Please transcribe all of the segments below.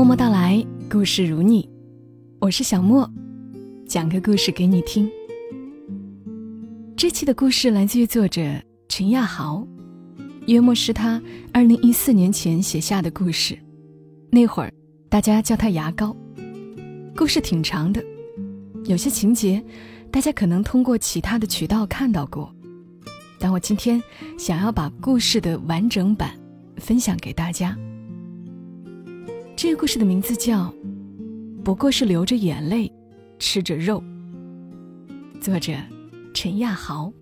默默到来，故事如你，我是小莫，讲个故事给你听。这期的故事来自于作者陈亚豪，约莫是他二零一四年前写下的故事。那会儿大家叫他牙膏。故事挺长的，有些情节大家可能通过其他的渠道看到过，但我今天想要把故事的完整版分享给大家。这个故事的名字叫《不过是流着眼泪吃着肉》，作者陈亚豪。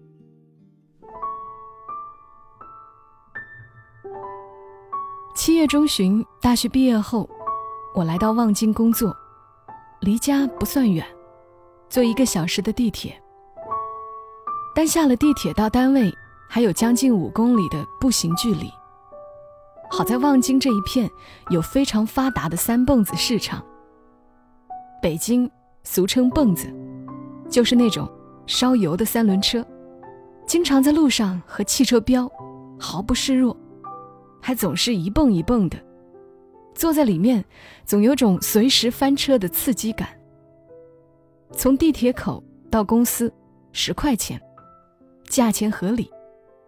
七月中旬，大学毕业后，我来到望京工作，离家不算远，坐一个小时的地铁。但下了地铁到单位，还有将近五公里的步行距离。好在望京这一片有非常发达的三蹦子市场。北京俗称蹦子，就是那种烧油的三轮车，经常在路上和汽车飙，毫不示弱，还总是一蹦一蹦的。坐在里面，总有种随时翻车的刺激感。从地铁口到公司，十块钱，价钱合理，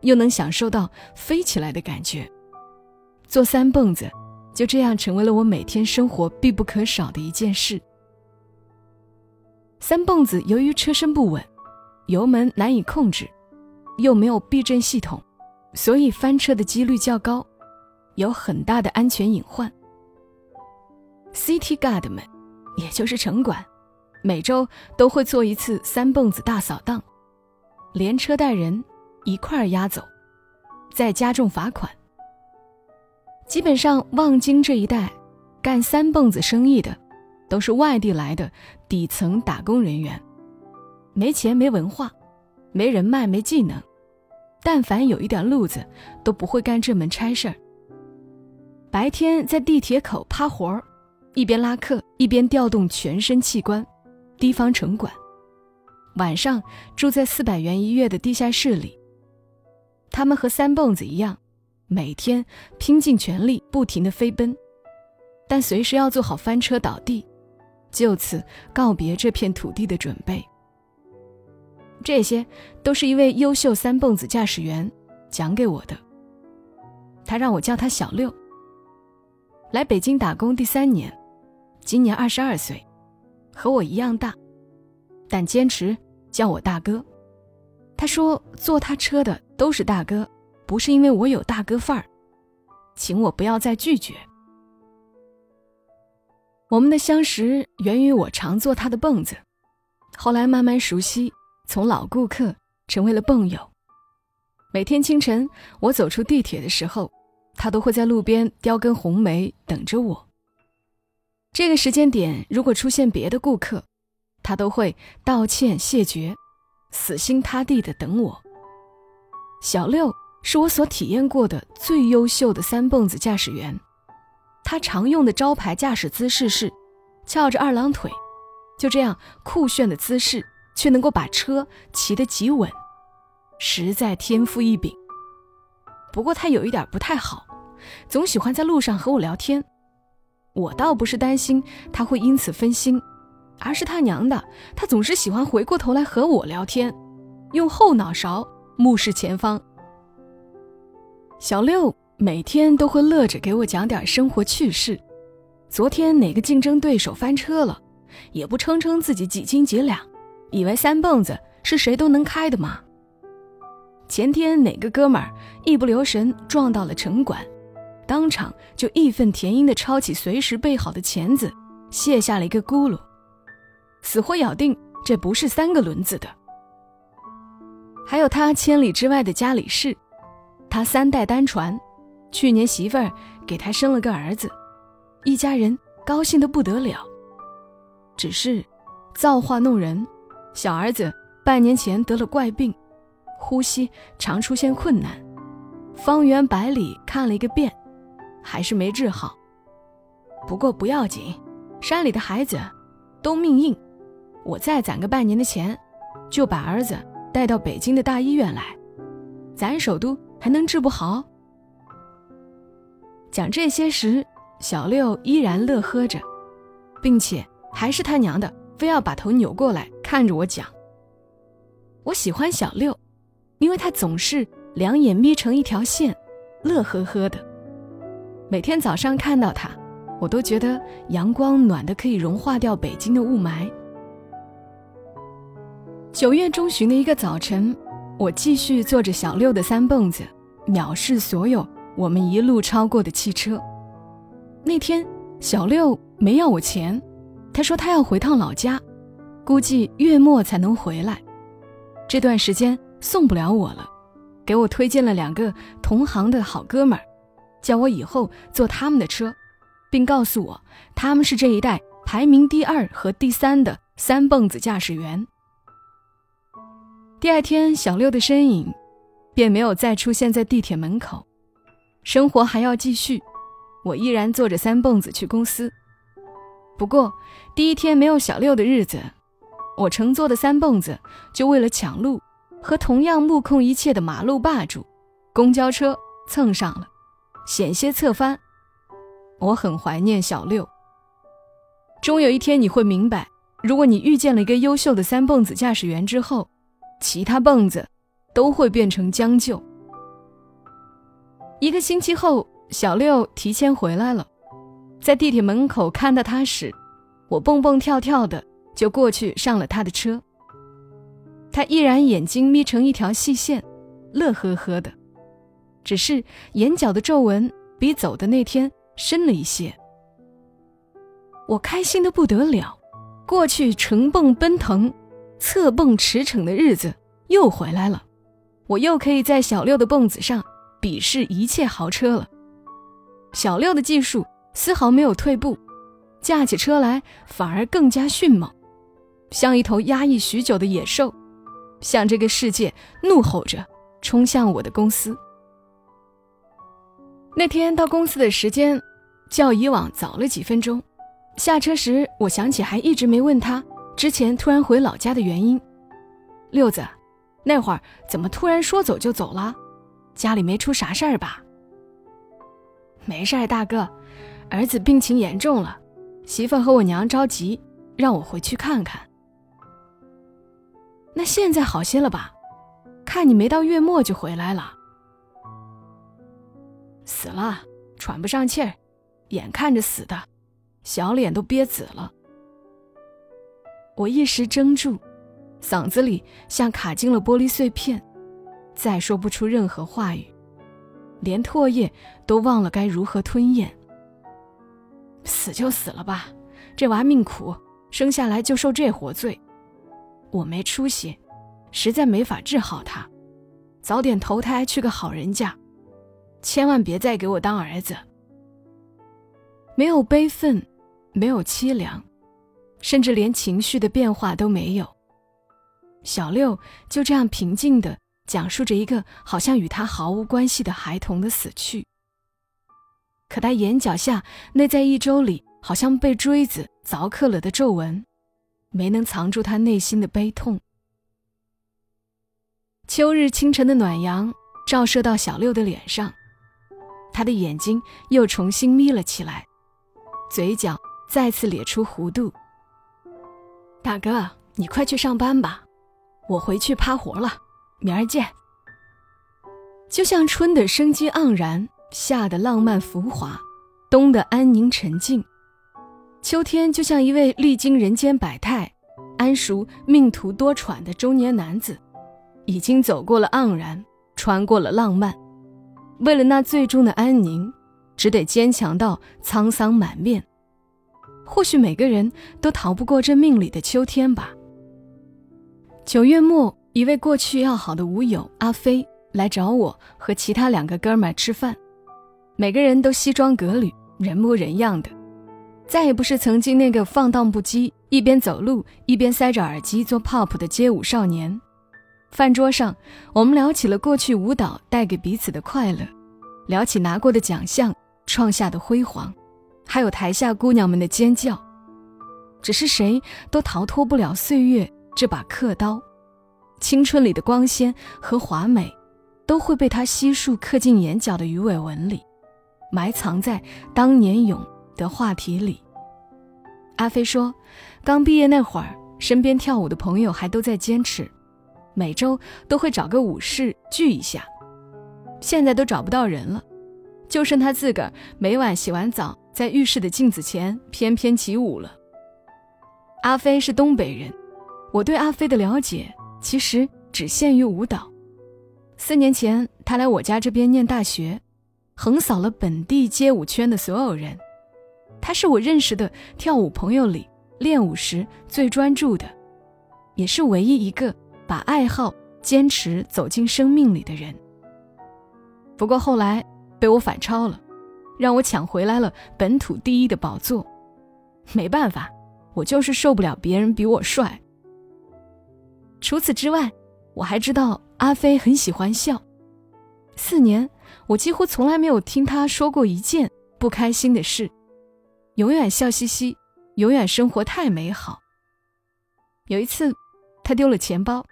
又能享受到飞起来的感觉。坐三蹦子，就这样成为了我每天生活必不可少的一件事。三蹦子由于车身不稳，油门难以控制，又没有避震系统，所以翻车的几率较高，有很大的安全隐患。City Guard 们，也就是城管，每周都会做一次三蹦子大扫荡，连车带人一块儿押走，再加重罚款。基本上，望京这一带干三蹦子生意的，都是外地来的底层打工人员，没钱、没文化、没人脉、没技能，但凡有一点路子，都不会干这门差事儿。白天在地铁口趴活儿，一边拉客一边调动全身器官，提防城管；晚上住在四百元一月的地下室里。他们和三蹦子一样。每天拼尽全力，不停的飞奔，但随时要做好翻车倒地，就此告别这片土地的准备。这些都是一位优秀三蹦子驾驶员讲给我的。他让我叫他小六。来北京打工第三年，今年二十二岁，和我一样大，但坚持叫我大哥。他说坐他车的都是大哥。不是因为我有大哥范儿，请我不要再拒绝。我们的相识源于我常坐他的蹦子，后来慢慢熟悉，从老顾客成为了蹦友。每天清晨我走出地铁的时候，他都会在路边叼根红梅等着我。这个时间点如果出现别的顾客，他都会道歉谢绝，死心塌地的等我。小六。是我所体验过的最优秀的三蹦子驾驶员，他常用的招牌驾驶姿势是翘着二郎腿，就这样酷炫的姿势，却能够把车骑得极稳，实在天赋异禀。不过他有一点不太好，总喜欢在路上和我聊天。我倒不是担心他会因此分心，而是他娘的，他总是喜欢回过头来和我聊天，用后脑勺目视前方。小六每天都会乐着给我讲点生活趣事。昨天哪个竞争对手翻车了，也不称称自己几斤几两，以为三蹦子是谁都能开的吗？前天哪个哥们儿一不留神撞到了城管，当场就义愤填膺地抄起随时备好的钳子，卸下了一个轱辘，死活咬定这不是三个轮子的。还有他千里之外的家里事。他三代单传，去年媳妇儿给他生了个儿子，一家人高兴的不得了。只是，造化弄人，小儿子半年前得了怪病，呼吸常出现困难，方圆百里看了一个遍，还是没治好。不过不要紧，山里的孩子都命硬，我再攒个半年的钱，就把儿子带到北京的大医院来，咱首都。还能治不好？讲这些时，小六依然乐呵着，并且还是他娘的非要把头扭过来看着我讲。我喜欢小六，因为他总是两眼眯成一条线，乐呵呵的。每天早上看到他，我都觉得阳光暖的可以融化掉北京的雾霾。九月中旬的一个早晨，我继续坐着小六的三蹦子，藐视所有我们一路超过的汽车。那天小六没要我钱，他说他要回趟老家，估计月末才能回来。这段时间送不了我了，给我推荐了两个同行的好哥们儿，叫我以后坐他们的车，并告诉我他们是这一代排名第二和第三的三蹦子驾驶员。第二天，小六的身影便没有再出现在地铁门口，生活还要继续，我依然坐着三蹦子去公司。不过，第一天没有小六的日子。我乘坐的三蹦子，就为了抢路，和同样目空一切的马路霸主公交车蹭上了，险些侧翻。我很怀念小六。终有一天你会明白，如果你遇见了一个优秀的三蹦子驾驶员之后，其他蹦子都会变成将就。一个星期后，小六提前回来了，在地铁门口看到他时，我蹦蹦跳跳的。就过去上了他的车。他依然眼睛眯成一条细线，乐呵呵的，只是眼角的皱纹比走的那天深了一些。我开心的不得了，过去乘蹦奔腾、侧蹦驰骋的日子又回来了，我又可以在小六的蹦子上比试一切豪车了。小六的技术丝毫没有退步，驾起车来反而更加迅猛。像一头压抑许久的野兽，向这个世界怒吼着冲向我的公司。那天到公司的时间较以往早了几分钟，下车时我想起还一直没问他之前突然回老家的原因。六子，那会儿怎么突然说走就走了？家里没出啥事儿吧？没事儿，大哥，儿子病情严重了，媳妇和我娘着急，让我回去看看。那现在好些了吧？看你没到月末就回来了。死了，喘不上气儿，眼看着死的，小脸都憋紫了。我一时怔住，嗓子里像卡进了玻璃碎片，再说不出任何话语，连唾液都忘了该如何吞咽。死就死了吧，这娃命苦，生下来就受这活罪。我没出息，实在没法治好他，早点投胎去个好人家，千万别再给我当儿子。没有悲愤，没有凄凉，甚至连情绪的变化都没有。小六就这样平静地讲述着一个好像与他毫无关系的孩童的死去。可他眼角下那在一周里好像被锥子凿刻了的皱纹。没能藏住他内心的悲痛。秋日清晨的暖阳照射到小六的脸上，他的眼睛又重新眯了起来，嘴角再次咧出弧度。大哥，你快去上班吧，我回去趴活了，明儿见。就像春的生机盎然，夏的浪漫浮华，冬的安宁沉静。秋天就像一位历经人间百态、安熟命途多舛的中年男子，已经走过了盎然，穿过了浪漫，为了那最终的安宁，只得坚强到沧桑满面。或许每个人都逃不过这命里的秋天吧。九月末，一位过去要好的舞友阿飞来找我和其他两个哥们儿吃饭，每个人都西装革履，人模人样的。再也不是曾经那个放荡不羁、一边走路一边塞着耳机做 pop 的街舞少年。饭桌上，我们聊起了过去舞蹈带给彼此的快乐，聊起拿过的奖项、创下的辉煌，还有台下姑娘们的尖叫。只是谁都逃脱不了岁月这把刻刀，青春里的光鲜和华美，都会被他悉数刻进眼角的鱼尾纹里，埋藏在当年勇的话题里。阿飞说，刚毕业那会儿，身边跳舞的朋友还都在坚持，每周都会找个舞室聚一下。现在都找不到人了，就剩他自个儿每晚洗完澡，在浴室的镜子前翩翩起舞了。阿飞是东北人，我对阿飞的了解其实只限于舞蹈。四年前，他来我家这边念大学，横扫了本地街舞圈的所有人。他是我认识的跳舞朋友里练舞时最专注的，也是唯一一个把爱好坚持走进生命里的人。不过后来被我反超了，让我抢回来了本土第一的宝座。没办法，我就是受不了别人比我帅。除此之外，我还知道。阿飞很喜欢笑，四年我几乎从来没有听他说过一件不开心的事，永远笑嘻嘻，永远生活太美好。有一次，他丢了钱包，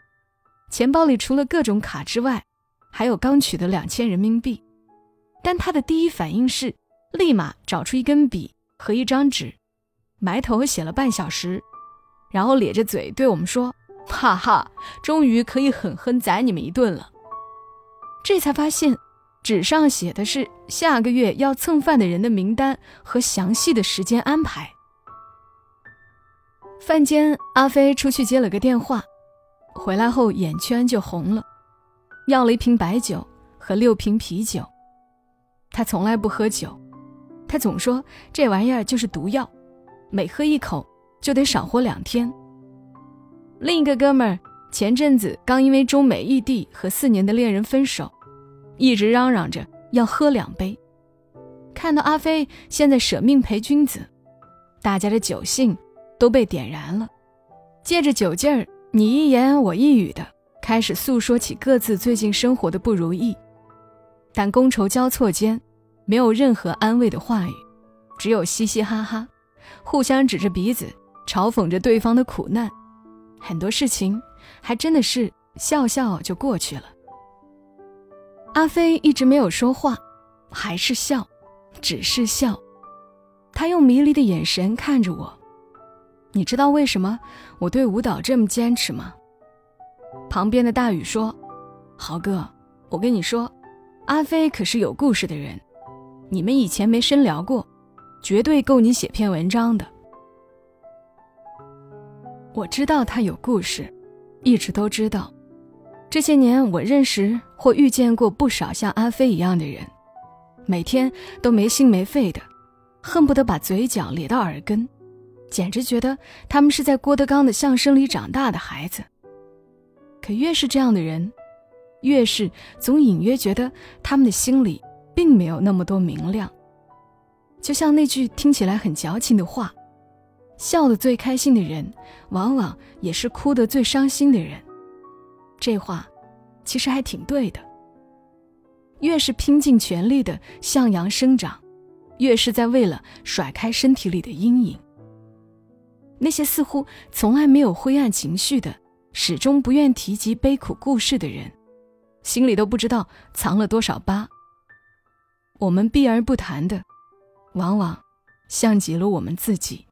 钱包里除了各种卡之外，还有刚取的两千人民币，但他的第一反应是立马找出一根笔和一张纸，埋头写了半小时，然后咧着嘴对我们说。哈哈，终于可以狠狠宰你们一顿了。这才发现，纸上写的是下个月要蹭饭的人的名单和详细的时间安排。饭间，阿飞出去接了个电话，回来后眼圈就红了，要了一瓶白酒和六瓶啤酒。他从来不喝酒，他总说这玩意儿就是毒药，每喝一口就得少活两天。另一个哥们儿前阵子刚因为中美异地和四年的恋人分手，一直嚷嚷着要喝两杯。看到阿飞现在舍命陪君子，大家的酒兴都被点燃了。借着酒劲儿，你一言我一语的开始诉说起各自最近生活的不如意。但觥筹交错间，没有任何安慰的话语，只有嘻嘻哈哈，互相指着鼻子嘲讽着对方的苦难。很多事情还真的是笑笑就过去了。阿飞一直没有说话，还是笑，只是笑。他用迷离的眼神看着我。你知道为什么我对舞蹈这么坚持吗？旁边的大宇说：“豪哥，我跟你说，阿飞可是有故事的人，你们以前没深聊过，绝对够你写篇文章的。”我知道他有故事，一直都知道。这些年，我认识或遇见过不少像阿飞一样的人，每天都没心没肺的，恨不得把嘴角咧到耳根，简直觉得他们是在郭德纲的相声里长大的孩子。可越是这样的人，越是总隐约觉得他们的心里并没有那么多明亮。就像那句听起来很矫情的话。笑得最开心的人，往往也是哭得最伤心的人。这话，其实还挺对的。越是拼尽全力的向阳生长，越是在为了甩开身体里的阴影。那些似乎从来没有灰暗情绪的，始终不愿提及悲苦故事的人，心里都不知道藏了多少疤。我们避而不谈的，往往像极了我们自己。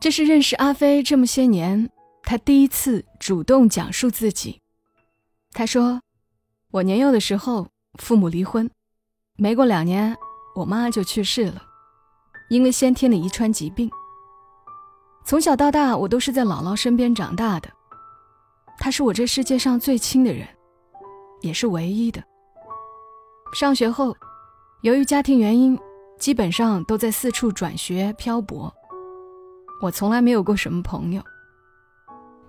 这是认识阿飞这么些年，他第一次主动讲述自己。他说：“我年幼的时候，父母离婚，没过两年，我妈就去世了，因为先天的遗传疾病。从小到大，我都是在姥姥身边长大的，她是我这世界上最亲的人，也是唯一的。上学后，由于家庭原因，基本上都在四处转学漂泊。”我从来没有过什么朋友。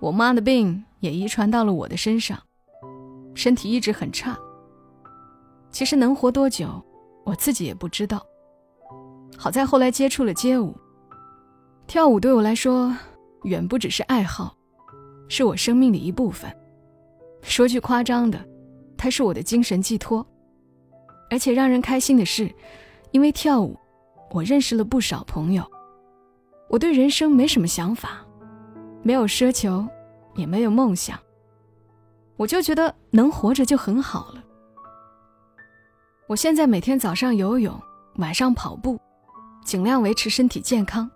我妈的病也遗传到了我的身上，身体一直很差。其实能活多久，我自己也不知道。好在后来接触了街舞，跳舞对我来说远不只是爱好，是我生命的一部分。说句夸张的，它是我的精神寄托。而且让人开心的是，因为跳舞，我认识了不少朋友。我对人生没什么想法，没有奢求，也没有梦想。我就觉得能活着就很好了。我现在每天早上游泳，晚上跑步，尽量维持身体健康，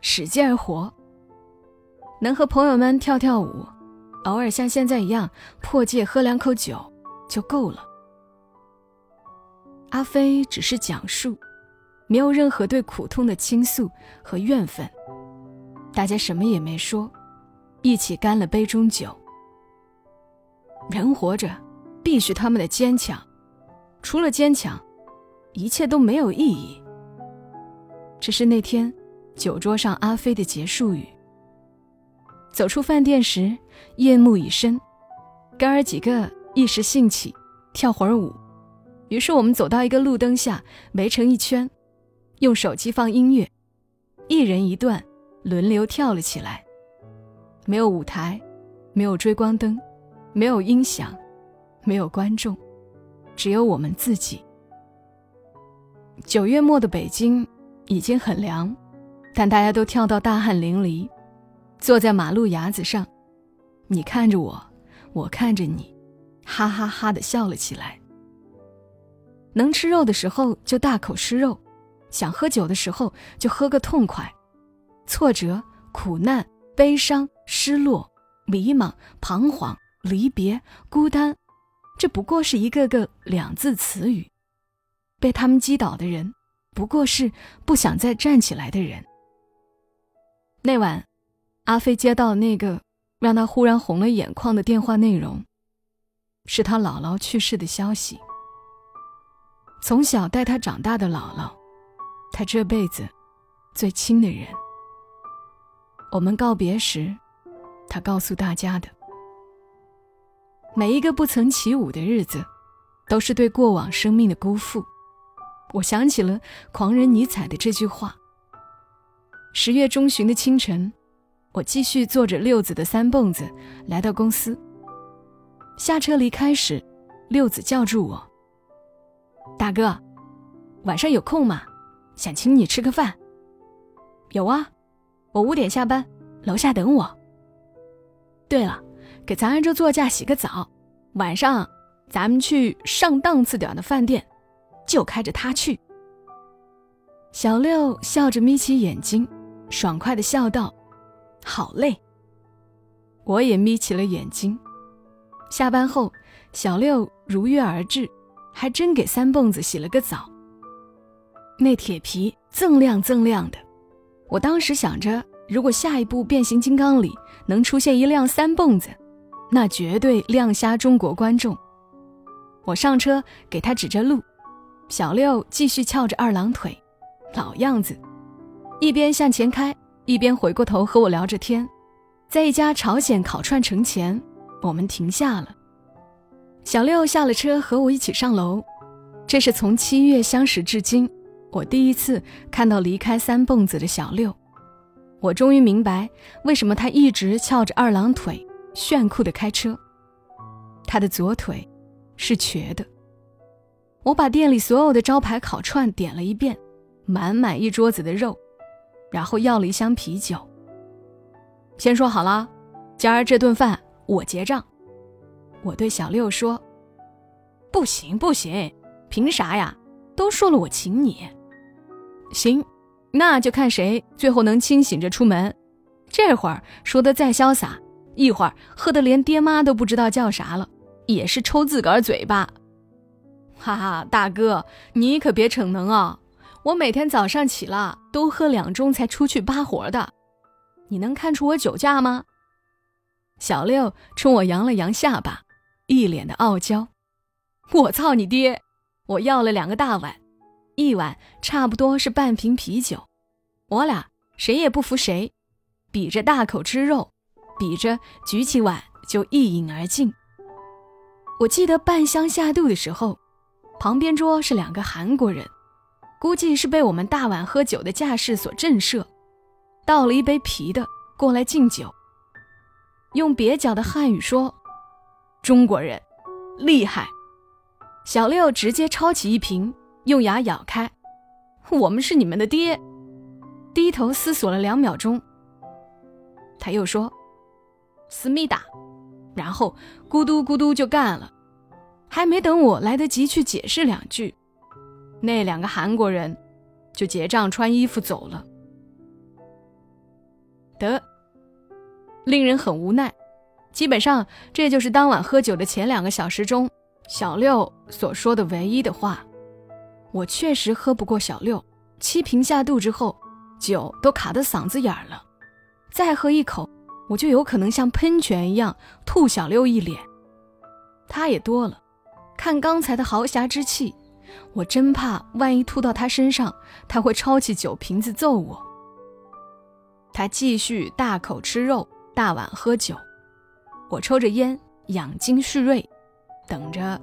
使劲儿活。能和朋友们跳跳舞，偶尔像现在一样破戒喝两口酒就够了。阿飞只是讲述，没有任何对苦痛的倾诉和怨愤。大家什么也没说，一起干了杯中酒。人活着，必须他们的坚强，除了坚强，一切都没有意义。这是那天酒桌上阿飞的结束语。走出饭店时，夜幕已深，哥儿几个一时兴起，跳会儿舞。于是我们走到一个路灯下，围成一圈，用手机放音乐，一人一段，轮流跳了起来。没有舞台，没有追光灯，没有音响，没有观众，只有我们自己。九月末的北京已经很凉，但大家都跳到大汗淋漓，坐在马路牙子上，你看着我，我看着你，哈哈哈的笑了起来。能吃肉的时候就大口吃肉，想喝酒的时候就喝个痛快。挫折、苦难、悲伤、失落、迷茫、彷徨、离别、孤单，这不过是一个个两字词语。被他们击倒的人，不过是不想再站起来的人。那晚，阿飞接到那个让他忽然红了眼眶的电话，内容是他姥姥去世的消息。从小带他长大的姥姥，他这辈子最亲的人。我们告别时，他告诉大家的：每一个不曾起舞的日子，都是对过往生命的辜负。我想起了狂人尼采的这句话。十月中旬的清晨，我继续坐着六子的三蹦子来到公司。下车离开时，六子叫住我。大哥，晚上有空吗？想请你吃个饭。有啊，我五点下班，楼下等我。对了，给咱这座驾洗个澡，晚上咱们去上档次点的饭店，就开着它去。小六笑着眯起眼睛，爽快的笑道：“好嘞。”我也眯起了眼睛。下班后，小六如约而至。还真给三蹦子洗了个澡。那铁皮锃亮锃亮的，我当时想着，如果下一部变形金刚里能出现一辆三蹦子，那绝对亮瞎中国观众。我上车给他指着路，小六继续翘着二郎腿，老样子，一边向前开，一边回过头和我聊着天。在一家朝鲜烤串城前，我们停下了。小六下了车，和我一起上楼。这是从七月相识至今，我第一次看到离开三蹦子的小六。我终于明白，为什么他一直翘着二郎腿，炫酷的开车。他的左腿是瘸的。我把店里所有的招牌烤串点了一遍，满满一桌子的肉，然后要了一箱啤酒。先说好了，今儿这顿饭我结账。我对小六说：“不行不行，凭啥呀？都说了我请你。行，那就看谁最后能清醒着出门。这会儿说的再潇洒，一会儿喝的连爹妈都不知道叫啥了，也是抽自个儿嘴巴。哈哈，大哥，你可别逞能啊！我每天早上起了都喝两盅才出去扒活的，你能看出我酒驾吗？”小六冲我扬了扬下巴。一脸的傲娇，我操你爹！我要了两个大碗，一碗差不多是半瓶啤酒，我俩谁也不服谁，比着大口吃肉，比着举起碗就一饮而尽。我记得半箱下肚的时候，旁边桌是两个韩国人，估计是被我们大碗喝酒的架势所震慑，倒了一杯啤的过来敬酒，用蹩脚的汉语说。中国人厉害，小六直接抄起一瓶，用牙咬开。我们是你们的爹。低头思索了两秒钟，他又说：“思密达。”然后咕嘟咕嘟就干了。还没等我来得及去解释两句，那两个韩国人就结账穿衣服走了。得，令人很无奈。基本上，这就是当晚喝酒的前两个小时中，小六所说的唯一的话。我确实喝不过小六，七瓶下肚之后，酒都卡得嗓子眼儿了，再喝一口，我就有可能像喷泉一样吐小六一脸。他也多了，看刚才的豪侠之气，我真怕万一吐到他身上，他会抄起酒瓶子揍我。他继续大口吃肉，大碗喝酒。我抽着烟，养精蓄锐，等着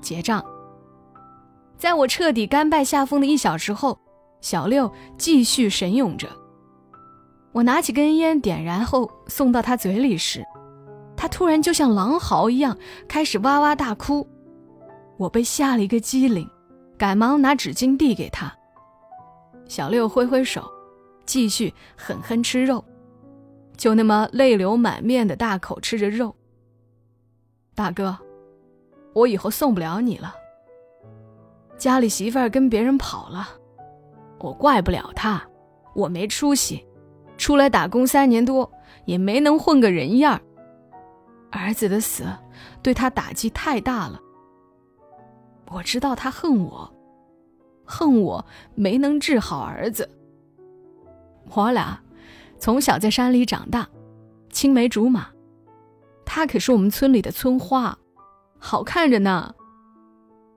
结账。在我彻底甘拜下风的一小时后，小六继续神勇着。我拿起根烟，点燃后送到他嘴里时，他突然就像狼嚎一样开始哇哇大哭。我被吓了一个机灵，赶忙拿纸巾递给他。小六挥挥手，继续狠狠吃肉。就那么泪流满面的大口吃着肉。大哥，我以后送不了你了。家里媳妇儿跟别人跑了，我怪不了他，我没出息，出来打工三年多也没能混个人样儿儿子的死对他打击太大了。我知道他恨我，恨我没能治好儿子。我俩。从小在山里长大，青梅竹马，她可是我们村里的村花，好看着呢。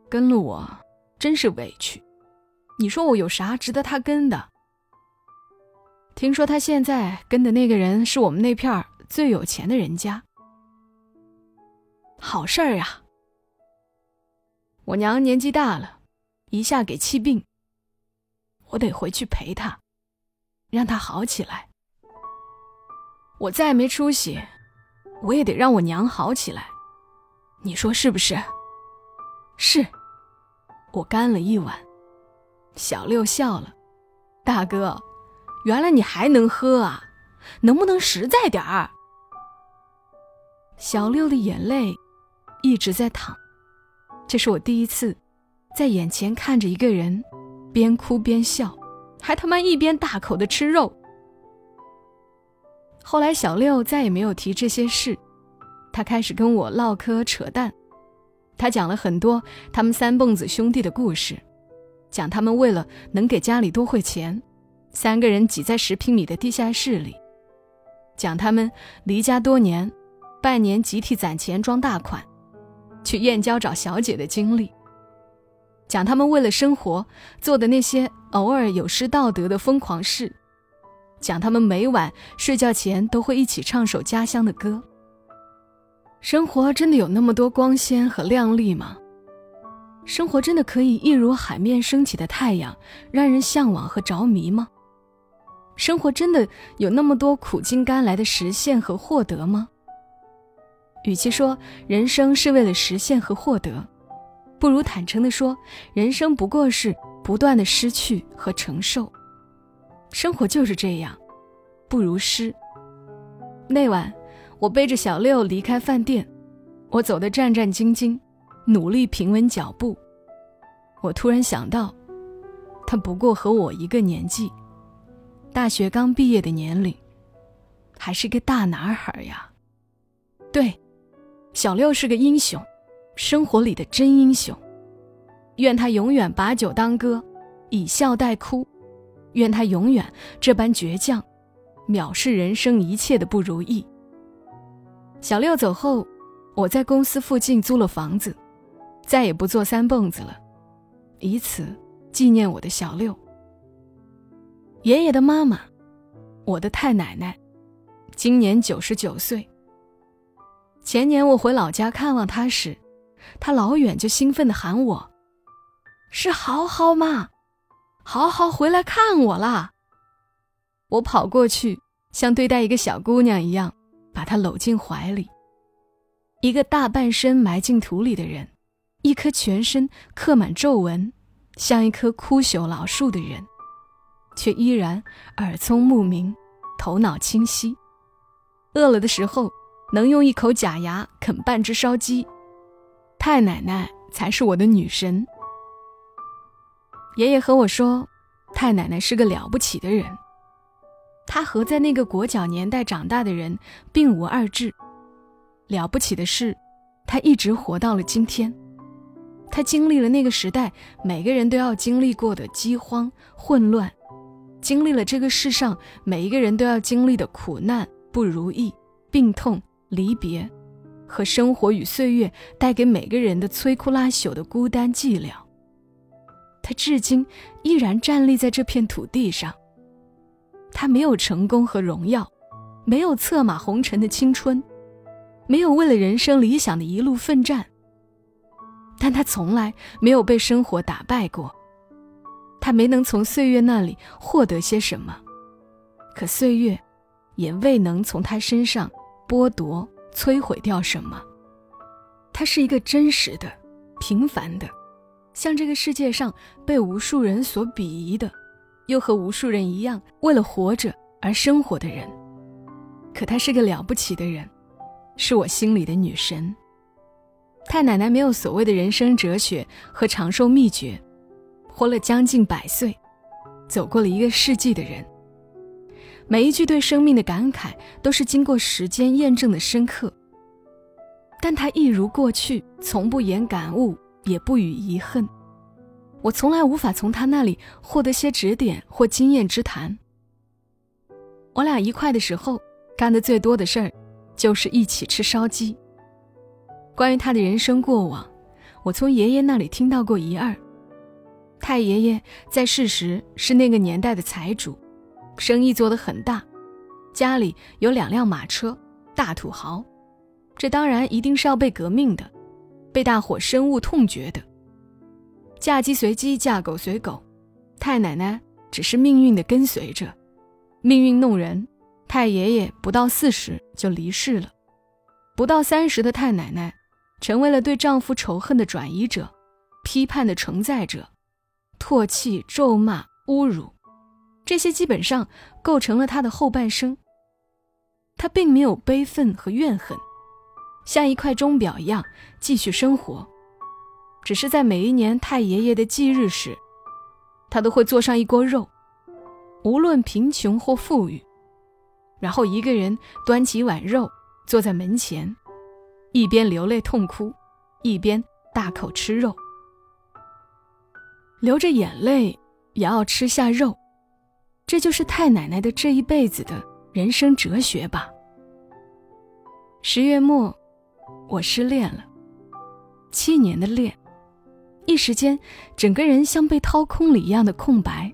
跟了我，真是委屈。你说我有啥值得他跟的？听说他现在跟的那个人是我们那片儿最有钱的人家，好事儿呀。我娘年纪大了，一下给气病，我得回去陪她，让她好起来。我再没出息，我也得让我娘好起来，你说是不是？是。我干了一碗。小六笑了，大哥，原来你还能喝啊？能不能实在点儿？小六的眼泪一直在淌，这是我第一次在眼前看着一个人边哭边笑，还他妈一边大口的吃肉。后来，小六再也没有提这些事，他开始跟我唠嗑扯淡。他讲了很多他们三蹦子兄弟的故事，讲他们为了能给家里多汇钱，三个人挤在十平米的地下室里；讲他们离家多年，半年集体攒钱装大款，去燕郊找小姐的经历；讲他们为了生活做的那些偶尔有失道德的疯狂事。讲他们每晚睡觉前都会一起唱首家乡的歌。生活真的有那么多光鲜和亮丽吗？生活真的可以一如海面升起的太阳，让人向往和着迷吗？生活真的有那么多苦尽甘来的实现和获得吗？与其说人生是为了实现和获得，不如坦诚地说，人生不过是不断的失去和承受。生活就是这样，不如诗。那晚，我背着小六离开饭店，我走得战战兢兢，努力平稳脚步。我突然想到，他不过和我一个年纪，大学刚毕业的年龄，还是个大男孩呀。对，小六是个英雄，生活里的真英雄。愿他永远把酒当歌，以笑代哭。愿他永远这般倔强，藐视人生一切的不如意。小六走后，我在公司附近租了房子，再也不做三蹦子了，以此纪念我的小六。爷爷的妈妈，我的太奶奶，今年九十九岁。前年我回老家看望她时，她老远就兴奋地喊我：“是豪豪吗？”好好回来看我啦！我跑过去，像对待一个小姑娘一样，把她搂进怀里。一个大半身埋进土里的人，一颗全身刻满皱纹，像一棵枯朽老树的人，却依然耳聪目明，头脑清晰。饿了的时候，能用一口假牙啃半只烧鸡。太奶奶才是我的女神。爷爷和我说，太奶奶是个了不起的人。她和在那个裹脚年代长大的人并无二致。了不起的是，她一直活到了今天。她经历了那个时代每个人都要经历过的饥荒、混乱，经历了这个世上每一个人都要经历的苦难、不如意、病痛、离别，和生活与岁月带给每个人的摧枯拉朽的孤单寂寥。他至今依然站立在这片土地上。他没有成功和荣耀，没有策马红尘的青春，没有为了人生理想的一路奋战。但他从来没有被生活打败过。他没能从岁月那里获得些什么，可岁月也未能从他身上剥夺、摧毁掉什么。他是一个真实的、平凡的。像这个世界上被无数人所鄙夷的，又和无数人一样为了活着而生活的人，可她是个了不起的人，是我心里的女神。太奶奶没有所谓的人生哲学和长寿秘诀，活了将近百岁，走过了一个世纪的人，每一句对生命的感慨都是经过时间验证的深刻。但她一如过去，从不言感悟。也不予遗恨。我从来无法从他那里获得些指点或经验之谈。我俩一块的时候，干的最多的事儿，就是一起吃烧鸡。关于他的人生过往，我从爷爷那里听到过一二。太爷爷在世时是那个年代的财主，生意做得很大，家里有两辆马车，大土豪。这当然一定是要被革命的。被大伙深恶痛绝的，嫁鸡随鸡，嫁狗随狗，太奶奶只是命运的跟随着。命运弄人，太爷爷不到四十就离世了，不到三十的太奶奶，成为了对丈夫仇恨的转移者，批判的承载者，唾弃、咒骂、侮辱，这些基本上构成了她的后半生。她并没有悲愤和怨恨。像一块钟表一样继续生活，只是在每一年太爷爷的忌日时，他都会做上一锅肉，无论贫穷或富裕，然后一个人端起碗肉，坐在门前，一边流泪痛哭，一边大口吃肉，流着眼泪也要吃下肉，这就是太奶奶的这一辈子的人生哲学吧。十月末。我失恋了，七年的恋，一时间，整个人像被掏空了一样的空白。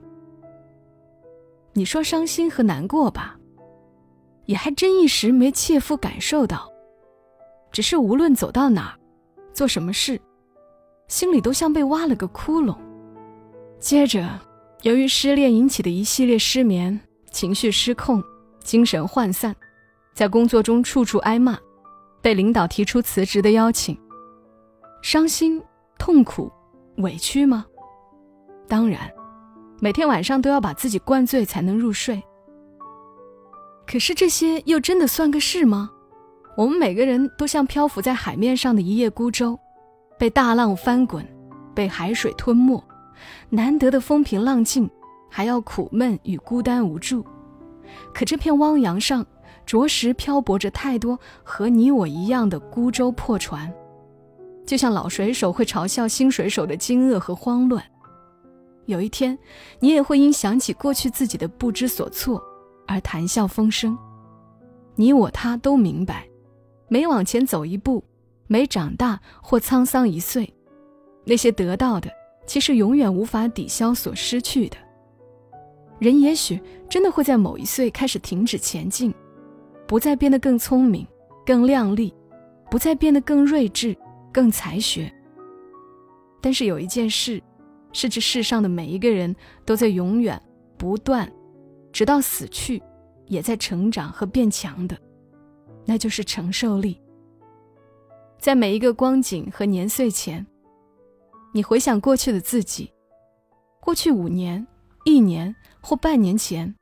你说伤心和难过吧，也还真一时没切肤感受到。只是无论走到哪儿，做什么事，心里都像被挖了个窟窿。接着，由于失恋引起的一系列失眠、情绪失控、精神涣散，在工作中处处挨骂。被领导提出辞职的邀请，伤心、痛苦、委屈吗？当然，每天晚上都要把自己灌醉才能入睡。可是这些又真的算个事吗？我们每个人都像漂浮在海面上的一叶孤舟，被大浪翻滚，被海水吞没。难得的风平浪静，还要苦闷与孤单无助。可这片汪洋上。着实漂泊着太多和你我一样的孤舟破船，就像老水手会嘲笑新水手的惊愕和慌乱。有一天，你也会因想起过去自己的不知所措而谈笑风生。你我他都明白，每往前走一步，每长大或沧桑一岁，那些得到的其实永远无法抵消所失去的。人也许真的会在某一岁开始停止前进。不再变得更聪明、更靓丽，不再变得更睿智、更才学。但是有一件事，是这世上的每一个人都在永远不断，直到死去，也在成长和变强的，那就是承受力。在每一个光景和年岁前，你回想过去的自己，过去五年、一年或半年前。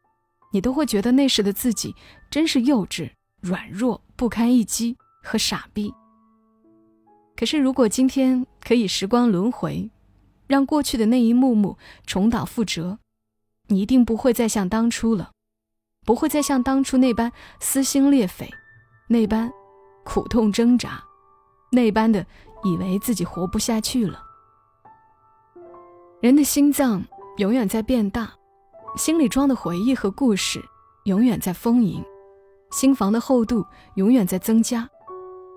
你都会觉得那时的自己真是幼稚、软弱、不堪一击和傻逼。可是，如果今天可以时光轮回，让过去的那一幕幕重蹈覆辙，你一定不会再像当初了，不会再像当初那般撕心裂肺，那般苦痛挣扎，那般的以为自己活不下去了。人的心脏永远在变大，心里装的回忆和故事永远在丰盈，心房的厚度永远在增加，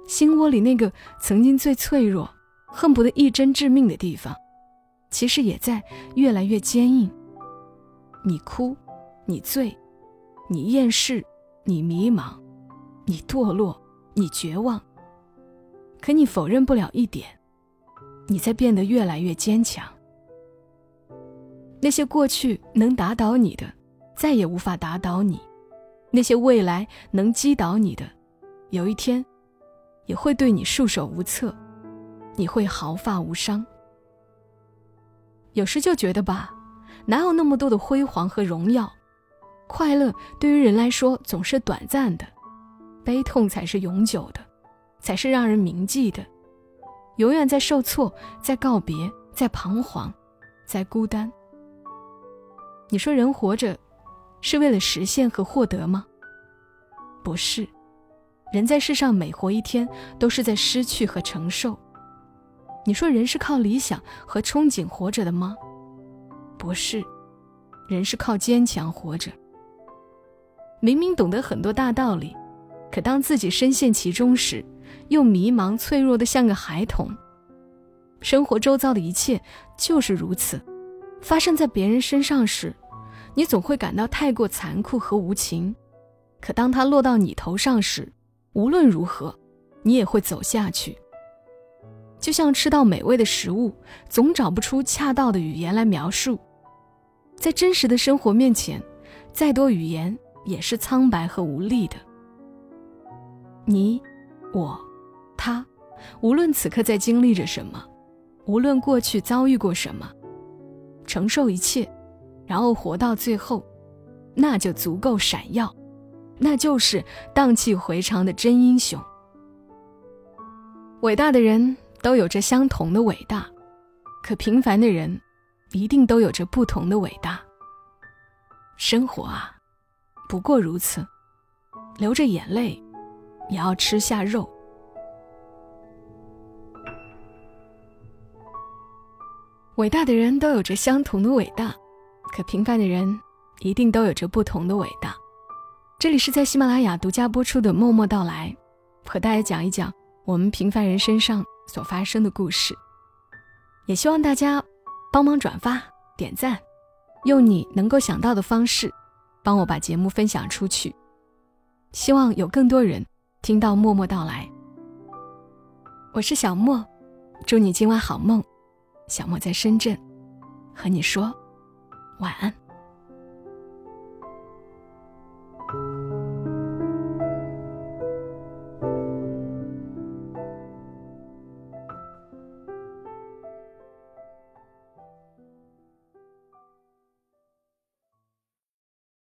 心窝里那个曾经最脆弱。恨不得一针致命的地方，其实也在越来越坚硬。你哭，你醉，你厌世，你迷茫，你堕落，你绝望。可你否认不了一点，你在变得越来越坚强。那些过去能打倒你的，再也无法打倒你；那些未来能击倒你的，有一天，也会对你束手无策。你会毫发无伤。有时就觉得吧，哪有那么多的辉煌和荣耀？快乐对于人来说总是短暂的，悲痛才是永久的，才是让人铭记的。永远在受挫，在告别，在彷徨，在孤单。你说人活着，是为了实现和获得吗？不是，人在世上每活一天，都是在失去和承受。你说人是靠理想和憧憬活着的吗？不是，人是靠坚强活着。明明懂得很多大道理，可当自己深陷其中时，又迷茫脆弱的像个孩童。生活周遭的一切就是如此，发生在别人身上时，你总会感到太过残酷和无情；可当它落到你头上时，无论如何，你也会走下去。就像吃到美味的食物，总找不出恰当的语言来描述。在真实的生活面前，再多语言也是苍白和无力的。你、我、他，无论此刻在经历着什么，无论过去遭遇过什么，承受一切，然后活到最后，那就足够闪耀，那就是荡气回肠的真英雄。伟大的人。都有着相同的伟大，可平凡的人一定都有着不同的伟大。生活啊，不过如此，流着眼泪也要吃下肉。伟大的人都有着相同的伟大，可平凡的人一定都有着不同的伟大。这里是在喜马拉雅独家播出的《默默到来》，和大家讲一讲我们平凡人身上。所发生的故事，也希望大家帮忙转发、点赞，用你能够想到的方式，帮我把节目分享出去。希望有更多人听到默默到来。我是小莫，祝你今晚好梦。小莫在深圳，和你说晚安。